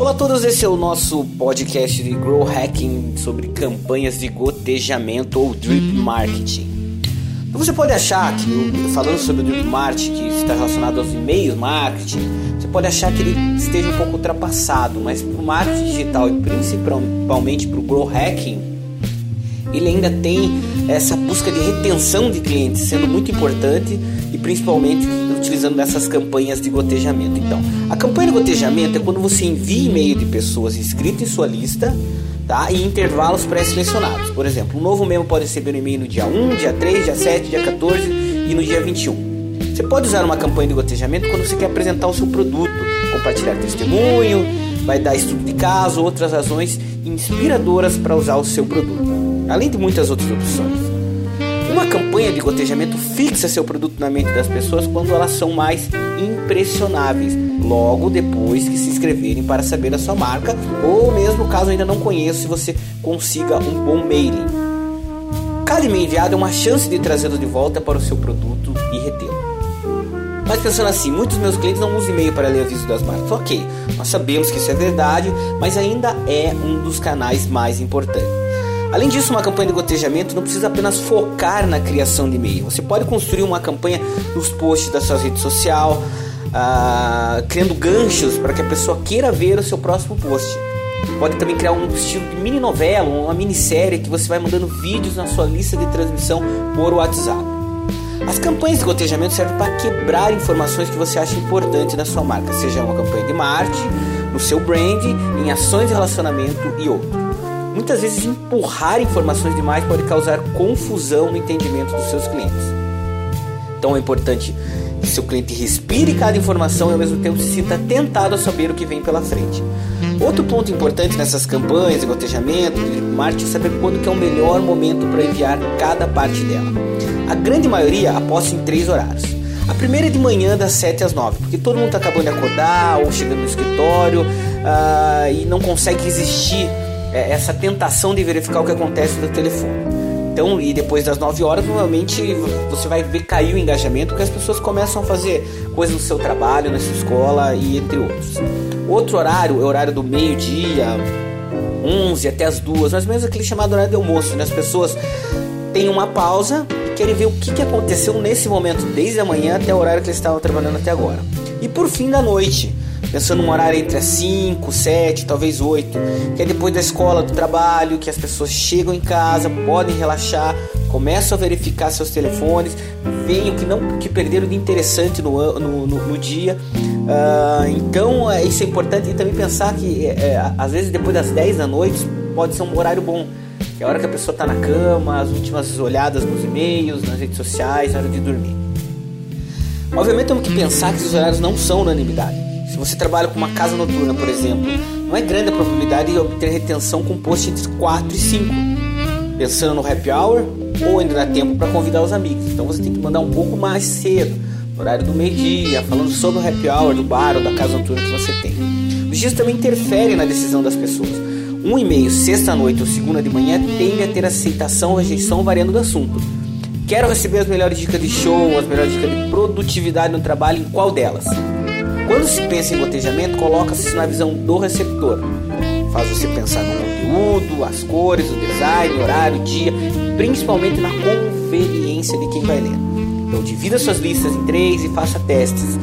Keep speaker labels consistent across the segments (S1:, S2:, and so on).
S1: Olá a todos, esse é o nosso podcast de Grow Hacking sobre campanhas de gotejamento ou drip marketing. Então você pode achar que, falando sobre o drip marketing, que está relacionado aos e-mails marketing, você pode achar que ele esteja um pouco ultrapassado, mas para o marketing digital e principalmente para o Grow Hacking, ele ainda tem essa busca de retenção de clientes sendo muito importante e principalmente utilizando nessas campanhas de gotejamento. Então, a campanha de gotejamento é quando você envia e-mail de pessoas inscritas em sua lista tá? em intervalos pré-selecionados. Por exemplo, um novo membro pode receber um e-mail no dia 1, dia 3, dia 7, dia 14 e no dia 21. Você pode usar uma campanha de gotejamento quando você quer apresentar o seu produto, compartilhar testemunho, vai dar estudo de caso, outras razões inspiradoras para usar o seu produto, além de muitas outras opções. Uma campanha de gotejamento fixa seu produto na mente das pessoas quando elas são mais impressionáveis, logo depois que se inscreverem para saber a sua marca, ou mesmo caso ainda não conheça, se você consiga um bom mailing. Cada e-mail enviado é uma chance de trazê-lo de volta para o seu produto e retê-lo. Mas pensando assim, muitos meus clientes não usam e-mail para ler aviso das marcas. Ok, nós sabemos que isso é verdade, mas ainda é um dos canais mais importantes. Além disso, uma campanha de gotejamento não precisa apenas focar na criação de e-mail. Você pode construir uma campanha nos posts da sua rede social, uh, criando ganchos para que a pessoa queira ver o seu próximo post. Pode também criar um estilo de mini novela, uma minissérie que você vai mandando vídeos na sua lista de transmissão por WhatsApp. As campanhas de gotejamento servem para quebrar informações que você acha importante na sua marca, seja uma campanha de marketing, no seu brand, em ações de relacionamento e outros. Muitas vezes empurrar informações demais pode causar confusão no entendimento dos seus clientes. Então é importante que seu cliente respire cada informação e ao mesmo tempo se sinta tentado a saber o que vem pela frente. Outro ponto importante nessas campanhas de gotejamento, de marketing, é saber quando é o melhor momento para enviar cada parte dela. A grande maioria aposta em três horários. A primeira é de manhã, das 7 às 9, porque todo mundo está acabando de acordar ou chegando no escritório uh, e não consegue resistir é, essa tentação de verificar o que acontece no telefone. Então, e depois das 9 horas, normalmente você vai ver cair o engajamento, porque as pessoas começam a fazer coisas no seu trabalho, na sua escola e entre outros. Outro horário é o horário do meio-dia, 11 até as 2, mais ou menos aquele chamado horário de almoço, né? As pessoas têm uma pausa e querem ver o que, que aconteceu nesse momento, desde a manhã até o horário que eles estavam trabalhando até agora. E por fim da noite, pensando num horário entre as 5, 7, talvez 8, que é depois da escola, do trabalho, que as pessoas chegam em casa, podem relaxar, começam a verificar seus telefones, veem o que não que perderam de interessante no, no, no, no dia. Uh, então é, isso é importante e também pensar que é, é, às vezes depois das 10 da noite pode ser um horário bom. É a hora que a pessoa está na cama, as últimas olhadas nos e-mails, nas redes sociais, na hora de dormir. Obviamente temos que pensar que esses horários não são unanimidade. Você trabalha com uma casa noturna, por exemplo, não é grande a probabilidade de obter retenção com post entre 4 e 5. Pensando no happy hour ou ainda dá tempo para convidar os amigos. Então você tem que mandar um pouco mais cedo, no horário do meio-dia, falando sobre o happy hour do bar ou da casa noturna que você tem. Os dias também interferem na decisão das pessoas. Um e-mail sexta-noite ou segunda de manhã tende a ter aceitação ou rejeição variando do assunto. Quero receber as melhores dicas de show, as melhores dicas de produtividade no trabalho, em qual delas? Quando se pensa em gotejamento, coloca-se na visão do receptor. Faz você pensar no conteúdo, as cores, o design, o horário, o dia, principalmente na conveniência de quem vai ler. Então divida suas listas em três e faça testes.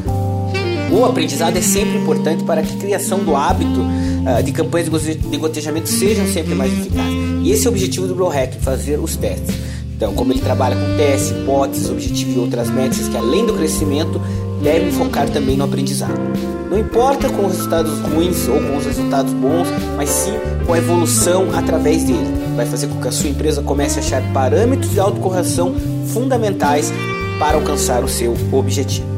S1: O aprendizado é sempre importante para que a criação do hábito uh, de campanhas de gotejamento sejam sempre mais eficazes. E esse é o objetivo do Grow Hack, fazer os testes. Então, como ele trabalha com testes, hipóteses, objetivos e outras métricas que além do crescimento devem focar também no aprendizado. Não importa com os resultados ruins ou com os resultados bons, mas sim com a evolução através dele. Vai fazer com que a sua empresa comece a achar parâmetros de autocorreção fundamentais para alcançar o seu objetivo.